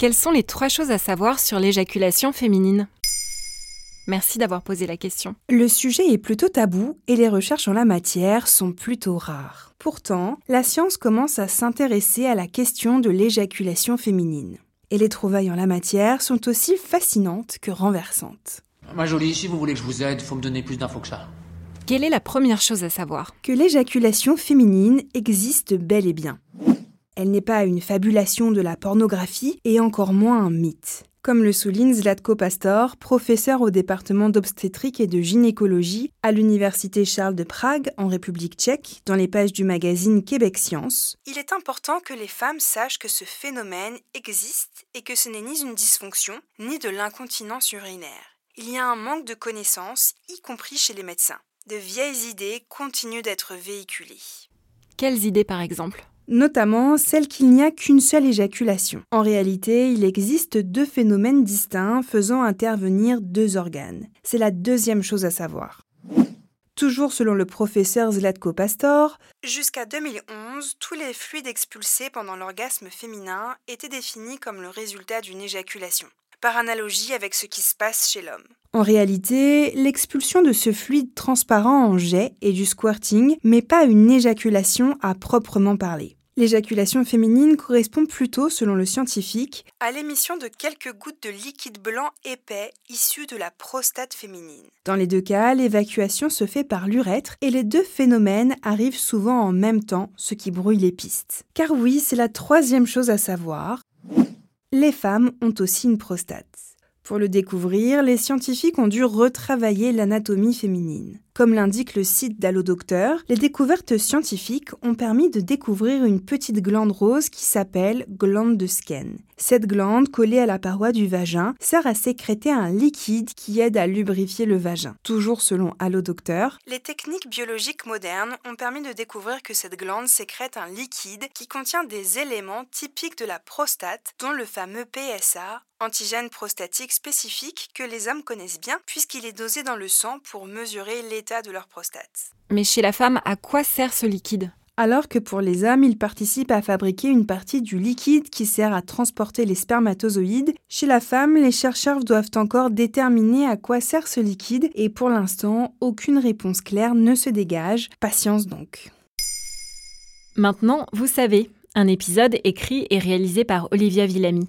Quelles sont les trois choses à savoir sur l'éjaculation féminine? Merci d'avoir posé la question. Le sujet est plutôt tabou et les recherches en la matière sont plutôt rares. Pourtant, la science commence à s'intéresser à la question de l'éjaculation féminine. Et les trouvailles en la matière sont aussi fascinantes que renversantes. Ma jolie, si vous voulez que je vous aide, faut me donner plus d'infos que ça. Quelle est la première chose à savoir? Que l'éjaculation féminine existe bel et bien. Elle n'est pas une fabulation de la pornographie et encore moins un mythe. Comme le souligne Zlatko Pastor, professeur au département d'obstétrique et de gynécologie à l'Université Charles de Prague en République tchèque, dans les pages du magazine Québec Science, il est important que les femmes sachent que ce phénomène existe et que ce n'est ni une dysfonction, ni de l'incontinence urinaire. Il y a un manque de connaissances, y compris chez les médecins. De vieilles idées continuent d'être véhiculées. Quelles idées par exemple? Notamment celle qu'il n'y a qu'une seule éjaculation. En réalité, il existe deux phénomènes distincts faisant intervenir deux organes. C'est la deuxième chose à savoir. Toujours selon le professeur Zlatko Pastor, jusqu'à 2011, tous les fluides expulsés pendant l'orgasme féminin étaient définis comme le résultat d'une éjaculation, par analogie avec ce qui se passe chez l'homme. En réalité, l'expulsion de ce fluide transparent en jet est du squirting, mais pas une éjaculation à proprement parler. L'éjaculation féminine correspond plutôt, selon le scientifique, à l'émission de quelques gouttes de liquide blanc épais issus de la prostate féminine. Dans les deux cas, l'évacuation se fait par l'urètre et les deux phénomènes arrivent souvent en même temps, ce qui brouille les pistes. Car oui, c'est la troisième chose à savoir. Les femmes ont aussi une prostate. Pour le découvrir, les scientifiques ont dû retravailler l'anatomie féminine. Comme l'indique le site d'Allodocteur, les découvertes scientifiques ont permis de découvrir une petite glande rose qui s'appelle glande de Skene. Cette glande, collée à la paroi du vagin, sert à sécréter un liquide qui aide à lubrifier le vagin. Toujours selon Allodocteur, les techniques biologiques modernes ont permis de découvrir que cette glande sécrète un liquide qui contient des éléments typiques de la prostate, dont le fameux PSA, antigène prostatique spécifique que les hommes connaissent bien puisqu'il est dosé dans le sang pour mesurer l'état de leur prostate. Mais chez la femme, à quoi sert ce liquide? Alors que pour les hommes, il participe à fabriquer une partie du liquide qui sert à transporter les spermatozoïdes, chez la femme, les chercheurs doivent encore déterminer à quoi sert ce liquide et pour l'instant, aucune réponse claire ne se dégage. Patience donc. Maintenant, vous savez, un épisode écrit et réalisé par Olivia Villamy.